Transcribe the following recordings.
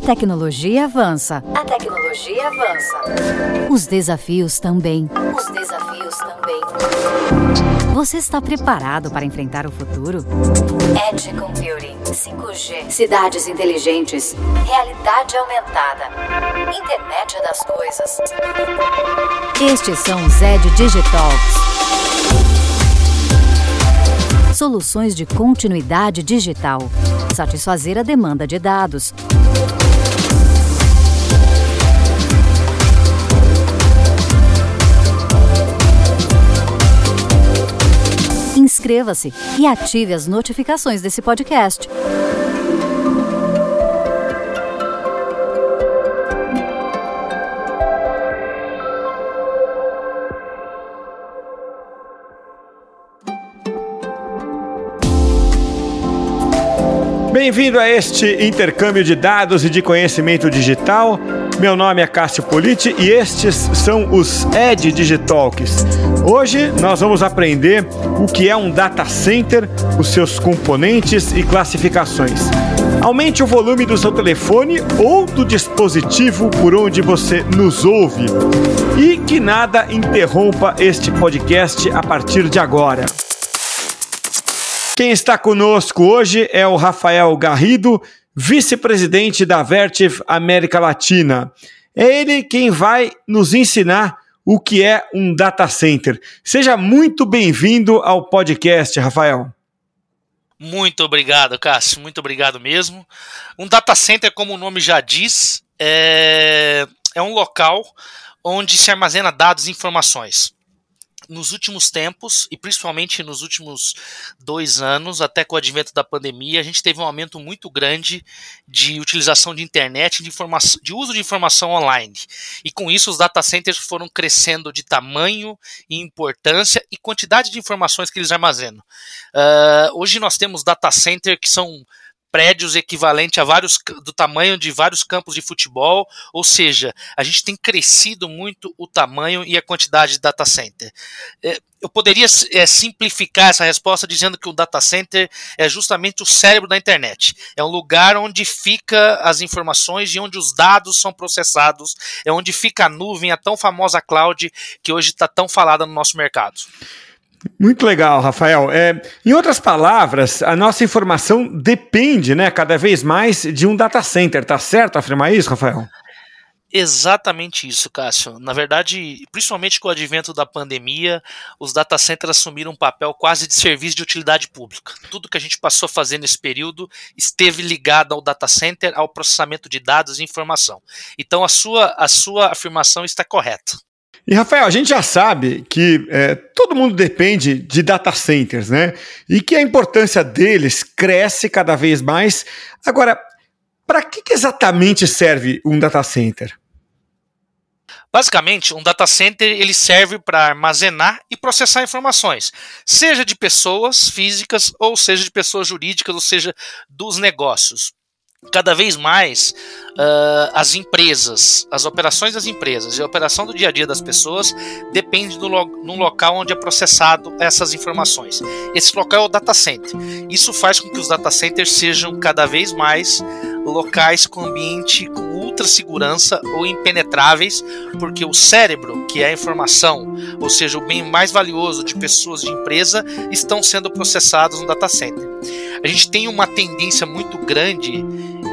A tecnologia avança. A tecnologia avança. Os desafios também. Os desafios também. Você está preparado para enfrentar o futuro? Edge Computing, 5G, cidades inteligentes, realidade aumentada, internet das coisas. Estes são os Edge Digitalks. Soluções de continuidade digital. Satisfazer a demanda de dados. Inscreva-se e ative as notificações desse podcast. Bem-vindo a este intercâmbio de dados e de conhecimento digital. Meu nome é Cássio Politi e estes são os Ed Digitalks. Hoje nós vamos aprender o que é um data center, os seus componentes e classificações. Aumente o volume do seu telefone ou do dispositivo por onde você nos ouve e que nada interrompa este podcast a partir de agora. Quem está conosco hoje é o Rafael Garrido, vice-presidente da Vertiv América Latina. É ele quem vai nos ensinar o que é um data center. Seja muito bem-vindo ao podcast, Rafael. Muito obrigado, Cássio. Muito obrigado mesmo. Um data center, como o nome já diz, é, é um local onde se armazena dados e informações nos últimos tempos, e principalmente nos últimos dois anos, até com o advento da pandemia, a gente teve um aumento muito grande de utilização de internet, de, informação, de uso de informação online. E com isso, os data centers foram crescendo de tamanho e importância e quantidade de informações que eles armazenam. Uh, hoje nós temos data centers que são prédios equivalente a vários do tamanho de vários campos de futebol, ou seja, a gente tem crescido muito o tamanho e a quantidade de data center. É, eu poderia é, simplificar essa resposta dizendo que o data center é justamente o cérebro da internet. É um lugar onde fica as informações e onde os dados são processados, é onde fica a nuvem, a tão famosa cloud que hoje está tão falada no nosso mercado. Muito legal, Rafael. É, em outras palavras, a nossa informação depende, né, cada vez mais de um data center, tá certo afirmar isso, Rafael? Exatamente isso, Cássio. Na verdade, principalmente com o advento da pandemia, os data centers assumiram um papel quase de serviço de utilidade pública. Tudo que a gente passou a fazer nesse período esteve ligado ao data center, ao processamento de dados e informação. Então, a sua, a sua afirmação está correta. E Rafael, a gente já sabe que é, todo mundo depende de data centers, né? E que a importância deles cresce cada vez mais. Agora, para que, que exatamente serve um data center? Basicamente, um data center ele serve para armazenar e processar informações, seja de pessoas físicas ou seja de pessoas jurídicas, ou seja, dos negócios cada vez mais uh, as empresas, as operações das empresas e a operação do dia a dia das pessoas depende do lo num local onde é processado essas informações. Esse local é o data center. Isso faz com que os data centers sejam cada vez mais locais com ambiente com ultra segurança ou impenetráveis, porque o cérebro, que é a informação, ou seja, o bem mais valioso de pessoas de empresa, estão sendo processados no data center. A gente tem uma tendência muito grande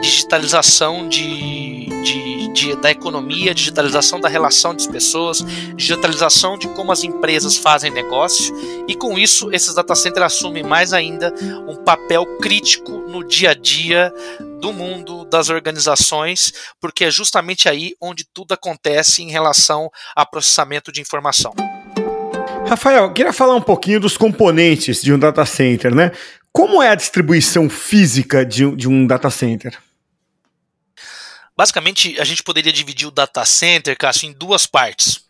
digitalização de, de, de, da economia, digitalização da relação das pessoas, digitalização de como as empresas fazem negócio, e com isso esses data centers assumem mais ainda um papel crítico no dia a dia do mundo das organizações, porque é justamente aí onde tudo acontece em relação a processamento de informação. Rafael, queria falar um pouquinho dos componentes de um data center, né? Como é a distribuição física de, de um data center? Basicamente, a gente poderia dividir o data center, Cássio, em duas partes.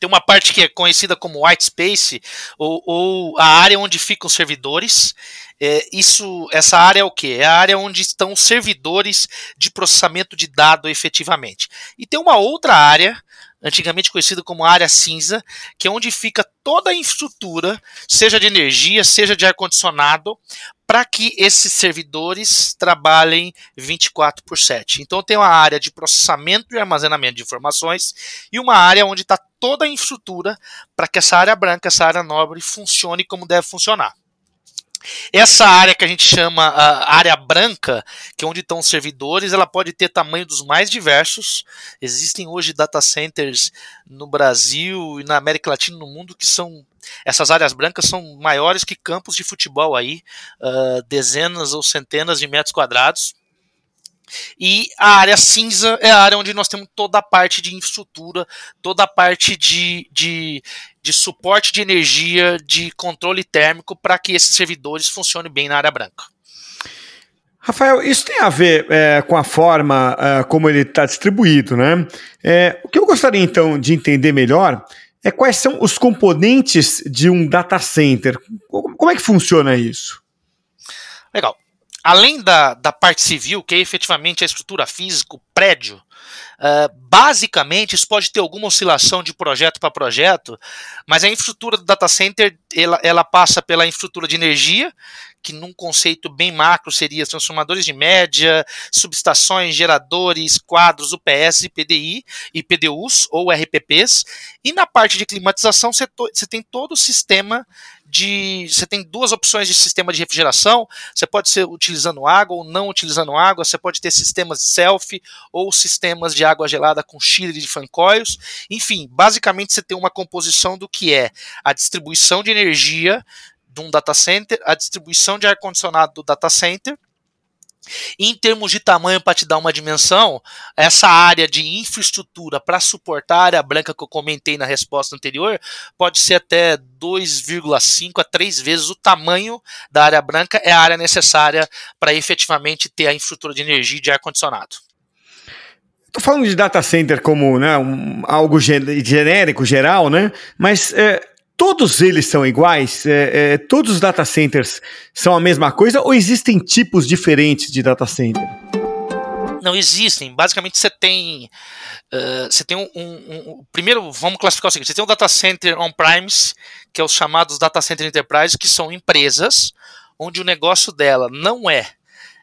Tem uma parte que é conhecida como white space, ou, ou a área onde ficam os servidores. É, isso, essa área é o que? É a área onde estão os servidores de processamento de dado efetivamente. E tem uma outra área antigamente conhecido como área cinza, que é onde fica toda a infraestrutura, seja de energia, seja de ar-condicionado, para que esses servidores trabalhem 24 por 7. Então tem uma área de processamento e armazenamento de informações e uma área onde está toda a infraestrutura para que essa área branca, essa área nobre, funcione como deve funcionar. Essa área que a gente chama a área branca, que é onde estão os servidores, ela pode ter tamanho dos mais diversos. Existem hoje data centers no Brasil e na América Latina no mundo que são essas áreas brancas são maiores que campos de futebol aí, uh, dezenas ou centenas de metros quadrados. E a área cinza é a área onde nós temos toda a parte de infraestrutura, toda a parte de, de, de suporte de energia, de controle térmico para que esses servidores funcionem bem na área branca. Rafael, isso tem a ver é, com a forma é, como ele está distribuído, né? É, o que eu gostaria então de entender melhor é quais são os componentes de um data center. Como é que funciona isso? Legal além da, da parte civil, que é efetivamente a estrutura física, o prédio, uh, basicamente isso pode ter alguma oscilação de projeto para projeto, mas a infraestrutura do data center ela, ela passa pela infraestrutura de energia, que num conceito bem macro seria transformadores de média, subestações, geradores, quadros, UPS, PDI e PDUs ou RPPs. E na parte de climatização você, você tem todo o sistema de. Você tem duas opções de sistema de refrigeração. Você pode ser utilizando água ou não utilizando água. Você pode ter sistemas self ou sistemas de água gelada com chile de fancoils. Enfim, basicamente você tem uma composição do que é a distribuição de energia de um data center, a distribuição de ar-condicionado do data center. Em termos de tamanho, para te dar uma dimensão, essa área de infraestrutura para suportar a área branca que eu comentei na resposta anterior pode ser até 2,5 a 3 vezes o tamanho da área branca, é a área necessária para efetivamente ter a infraestrutura de energia e de ar-condicionado. Estou falando de data center como né, um, algo genérico, geral, né? Mas é, todos eles são iguais? É, é, todos os data centers são a mesma coisa ou existem tipos diferentes de data center? Não existem. Basicamente, você tem. Uh, você tem um, um, um, Primeiro, vamos classificar o seguinte: você tem um data center on-premise, que é os chamados data center enterprise, que são empresas onde o negócio dela não é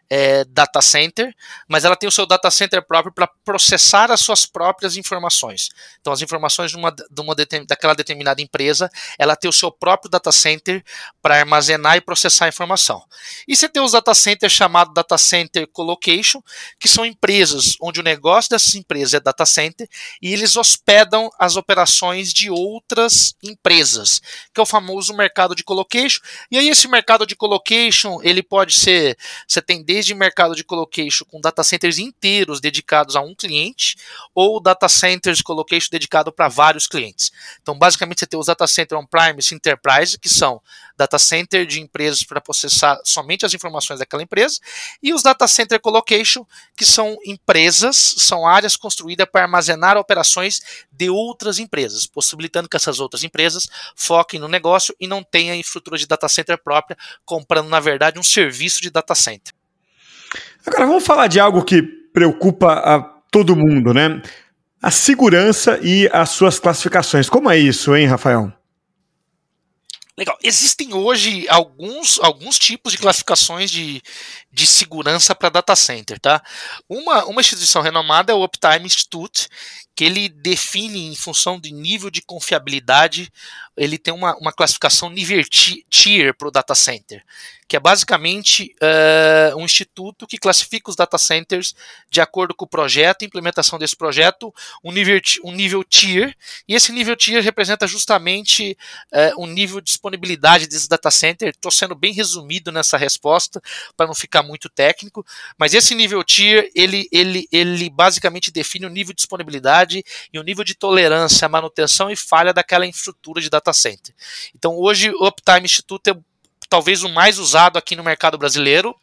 é, data center, mas ela tem o seu data center próprio para processar as suas próprias informações. Então, as informações de uma, de uma daquela determinada empresa, ela tem o seu próprio data center para armazenar e processar a informação. E você tem os data centers chamados data center colocation, que são empresas onde o negócio dessas empresas é data center e eles hospedam as operações de outras empresas, que é o famoso mercado de colocation. E aí esse mercado de colocation, ele pode ser, você tem desde mercado de colocation com data centers inteiros dedicados a um cliente, ou data centers colocation dedicado para vários clientes. Então, basicamente, você tem os data center on-premise enterprise, que são data center de empresas para processar somente as informações daquela empresa, e os data center colocation, que são empresas, são áreas construídas para armazenar operações de outras empresas, possibilitando que essas outras empresas foquem no negócio e não tenham infraestrutura de data center própria, comprando, na verdade, um serviço de data center. Agora vamos falar de algo que preocupa a todo mundo, né? A segurança e as suas classificações. Como é isso, hein, Rafael? Legal. Existem hoje alguns, alguns tipos de classificações de, de segurança para data center, tá? Uma, uma instituição renomada é o Uptime Institute, que ele define em função de nível de confiabilidade, ele tem uma, uma classificação nível tier para o data center que é basicamente uh, um instituto que classifica os data centers de acordo com o projeto, implementação desse projeto, um nível, um nível tier, e esse nível tier representa justamente uh, um nível de disponibilidade desse data center. Estou sendo bem resumido nessa resposta para não ficar muito técnico, mas esse nível tier ele, ele, ele basicamente define o nível de disponibilidade e o nível de tolerância manutenção e falha daquela infraestrutura de data center. Então hoje o Uptime Institute é talvez o mais usado aqui no mercado brasileiro,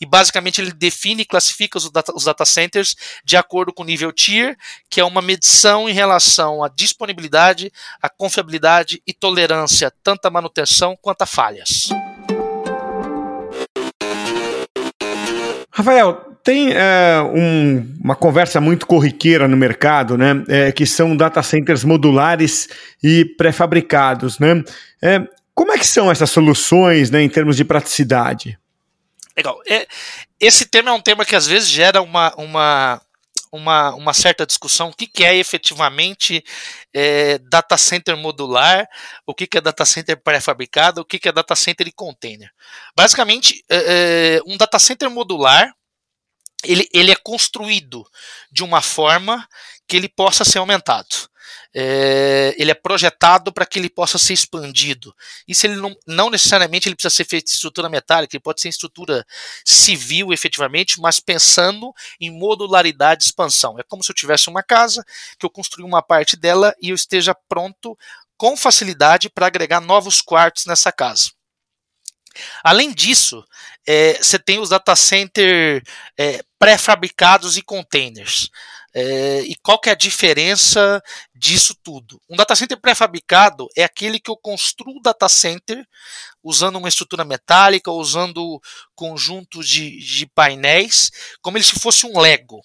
e basicamente ele define e classifica os data, os data centers de acordo com o nível tier, que é uma medição em relação à disponibilidade, à confiabilidade e tolerância, tanto à manutenção quanto a falhas. Rafael, tem é, um, uma conversa muito corriqueira no mercado, né? É, que são data centers modulares e pré-fabricados, né? É, como é que são essas soluções, né, em termos de praticidade? Legal. É, esse tema é um tema que às vezes gera uma, uma, uma, uma certa discussão. O que, que é efetivamente é, data center modular, o que, que é data center pré-fabricado, o que, que é data center e container. Basicamente, é, é, um data center modular ele, ele é construído de uma forma que ele possa ser aumentado é, ele é projetado para que ele possa ser expandido. Isso ele não, não necessariamente ele precisa ser feito em estrutura metálica, ele pode ser em estrutura civil efetivamente, mas pensando em modularidade e expansão. É como se eu tivesse uma casa, que eu construí uma parte dela e eu esteja pronto com facilidade para agregar novos quartos nessa casa. Além disso, é, você tem os data center é, pré-fabricados e containers. É, e qual que é a diferença disso tudo? Um data center pré-fabricado é aquele que eu construo o data center usando uma estrutura metálica, usando conjuntos de, de painéis, como se fosse um Lego.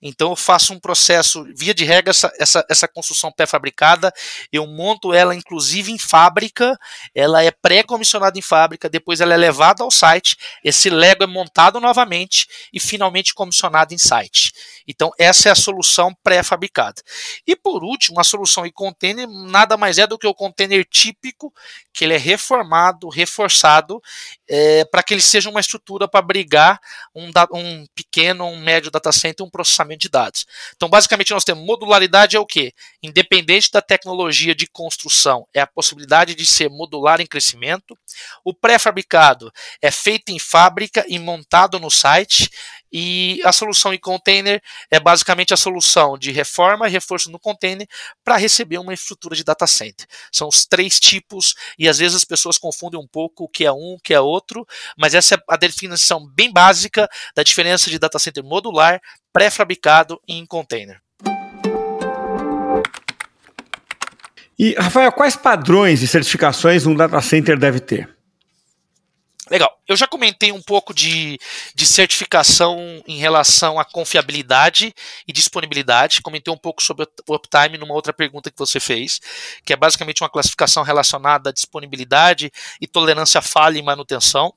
Então eu faço um processo, via de regra, essa, essa, essa construção pré-fabricada, eu monto ela inclusive em fábrica, ela é pré-comissionada em fábrica, depois ela é levada ao site, esse Lego é montado novamente e finalmente comissionado em site. Então essa é a solução pré-fabricada. E por último, a solução em container nada mais é do que o container típico, que ele é reformado, reforçado, é, para que ele seja uma estrutura para abrigar um, um pequeno, um médio data center, um processamento de dados. Então, basicamente, nós temos modularidade é o que? Independente da tecnologia de construção, é a possibilidade de ser modular em crescimento. O pré-fabricado é feito em fábrica e montado no site. E a solução em container é basicamente a solução de reforma e reforço no container para receber uma estrutura de data center. São os três tipos, e às vezes as pessoas confundem um pouco o que é um, o que é outro, mas essa é a definição bem básica da diferença de data center modular, pré-fabricado e em container. E, Rafael, quais padrões e certificações um data center deve ter? Legal. Eu já comentei um pouco de, de certificação em relação à confiabilidade e disponibilidade. Comentei um pouco sobre o uptime numa outra pergunta que você fez, que é basicamente uma classificação relacionada à disponibilidade e tolerância à falha e manutenção.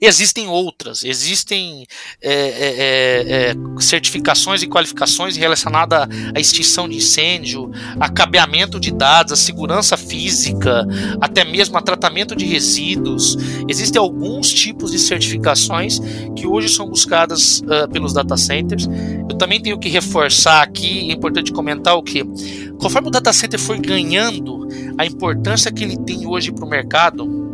Existem outras, existem é, é, é, é, certificações e qualificações relacionadas à extinção de incêndio, a cabeamento de dados, a segurança física, até mesmo a tratamento de resíduos. Existem alguns tipos de certificações que hoje são buscadas uh, pelos data centers. Eu também tenho que reforçar aqui, é importante comentar o que, conforme o data center foi ganhando a importância que ele tem hoje para o mercado,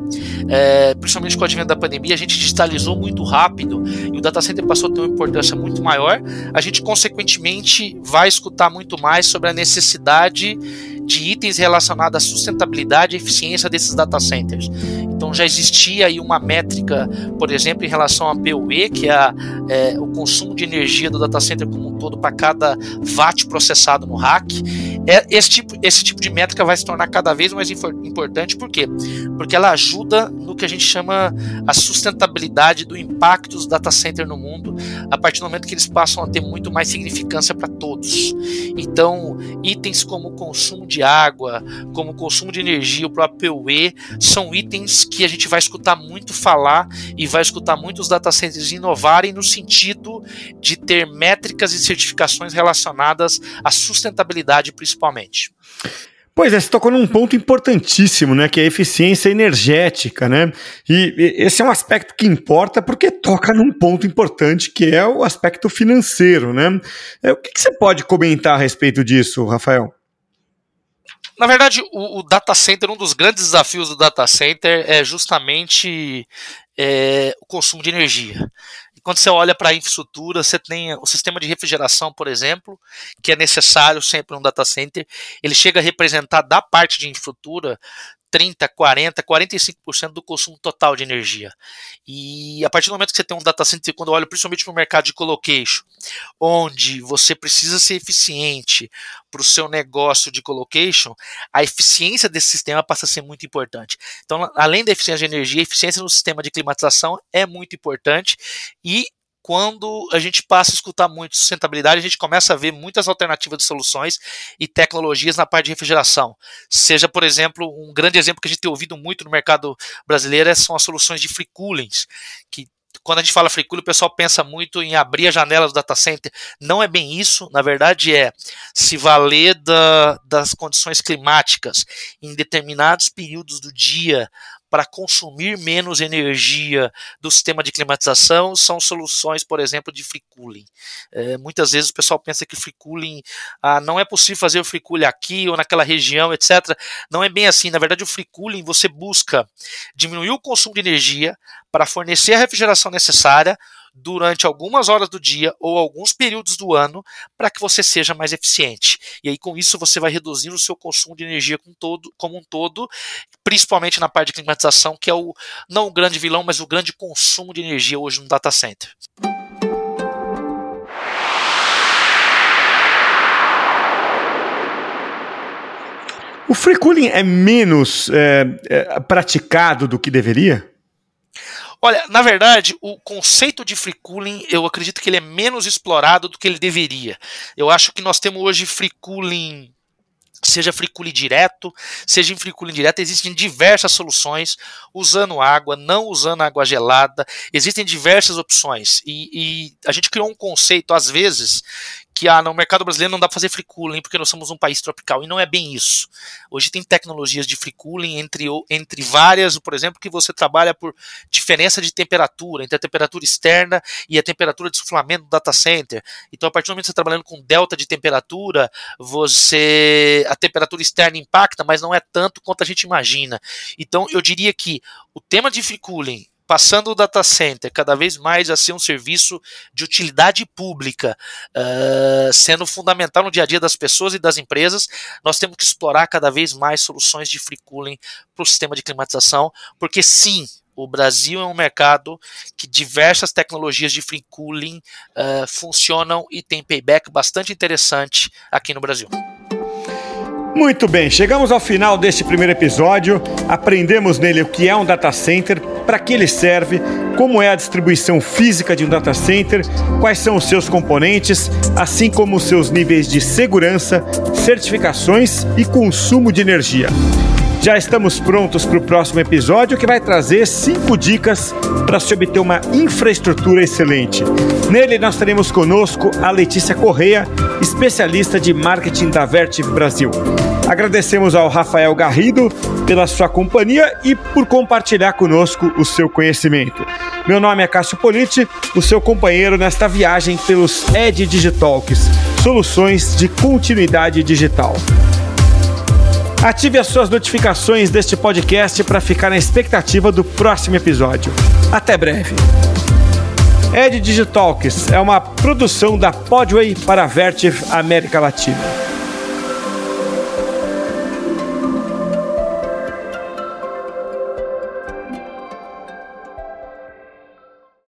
é, principalmente com o advento da pandemia, a gente digitalizou muito rápido e o data center passou a ter uma importância muito maior. A gente, consequentemente, vai escutar muito mais sobre a necessidade de itens relacionados à sustentabilidade e eficiência desses data centers. Então já existia aí uma métrica, por exemplo, em relação a PUE, que é, é o consumo de energia do data center como um todo para cada watt processado no rack. É, esse, tipo, esse tipo de métrica vai se tornar cada vez mais importante, por quê? Porque ela ajuda no que a gente chama a sustentabilidade do impacto dos data centers no mundo, a partir do momento que eles passam a ter muito mais significância para todos. Então, itens como consumo de de água, como o consumo de energia, o próprio PUE, são itens que a gente vai escutar muito falar e vai escutar muitos data centers inovarem no sentido de ter métricas e certificações relacionadas à sustentabilidade principalmente. Pois é, você tocou num ponto importantíssimo, né? Que é a eficiência energética, né? E, esse é um aspecto que importa porque toca num ponto importante que é o aspecto financeiro, né? É, o que, que você pode comentar a respeito disso, Rafael? Na verdade, o, o, data center, um dos grandes desafios do data center é justamente é, o consumo de energia. Quando você olha para a infraestrutura, você tem o sistema de refrigeração, por exemplo, que é necessário sempre no data center. Ele chega a representar da parte de infraestrutura 30, 40, 45% do consumo total de energia. E a partir do momento que você tem um data center, quando eu olho principalmente para o mercado de colocation, onde você precisa ser eficiente para o seu negócio de colocation, a eficiência desse sistema passa a ser muito importante. Então, além da eficiência de energia, a eficiência no sistema de climatização é muito importante e quando a gente passa a escutar muito sustentabilidade, a gente começa a ver muitas alternativas de soluções e tecnologias na parte de refrigeração. Seja, por exemplo, um grande exemplo que a gente tem ouvido muito no mercado brasileiro são as soluções de free coolings, que quando a gente fala free cooling, o pessoal pensa muito em abrir a janela do data center. Não é bem isso. Na verdade, é se valer da, das condições climáticas em determinados períodos do dia para consumir menos energia do sistema de climatização são soluções, por exemplo, de free cooling. É, muitas vezes o pessoal pensa que free cooling ah, não é possível fazer o free cooling aqui ou naquela região, etc. Não é bem assim. Na verdade, o free cooling você busca diminuir o consumo de energia para fornecer a refrigeração necessária durante algumas horas do dia ou alguns períodos do ano para que você seja mais eficiente. E aí com isso você vai reduzindo o seu consumo de energia como, todo, como um todo, principalmente na parte de climatização, que é o não o grande vilão, mas o grande consumo de energia hoje no data center. O free cooling é menos é, é, praticado do que deveria? Olha, na verdade, o conceito de free cooling, eu acredito que ele é menos explorado do que ele deveria. Eu acho que nós temos hoje free cooling seja cooling direto, seja em free cooling direto, existem diversas soluções, usando água, não usando água gelada, existem diversas opções. E, e a gente criou um conceito, às vezes, que ah, no mercado brasileiro não dá para fazer free cooling porque nós somos um país tropical. E não é bem isso. Hoje tem tecnologias de free cooling entre, entre várias, por exemplo, que você trabalha por diferença de temperatura, entre a temperatura externa e a temperatura de suflamento do data center. Então, a partir do momento que você está trabalhando com delta de temperatura, você a temperatura externa impacta, mas não é tanto quanto a gente imagina. Então, eu diria que o tema de free cooling passando o data center cada vez mais a ser um serviço de utilidade pública, uh, sendo fundamental no dia a dia das pessoas e das empresas, nós temos que explorar cada vez mais soluções de free cooling para o sistema de climatização, porque sim, o Brasil é um mercado que diversas tecnologias de free cooling uh, funcionam e tem payback bastante interessante aqui no Brasil. Muito bem, chegamos ao final deste primeiro episódio. Aprendemos nele o que é um data center, para que ele serve, como é a distribuição física de um data center, quais são os seus componentes, assim como os seus níveis de segurança, certificações e consumo de energia. Já estamos prontos para o próximo episódio que vai trazer cinco dicas para se obter uma infraestrutura excelente. Nele nós teremos conosco a Letícia Correia, especialista de marketing da Vertiv Brasil. Agradecemos ao Rafael Garrido pela sua companhia e por compartilhar conosco o seu conhecimento. Meu nome é Cássio Politi, o seu companheiro nesta viagem pelos Ed Digitalks, soluções de continuidade digital. Ative as suas notificações deste podcast para ficar na expectativa do próximo episódio. Até breve. Ed Digitalks é uma produção da Podway para a Vertiv América Latina.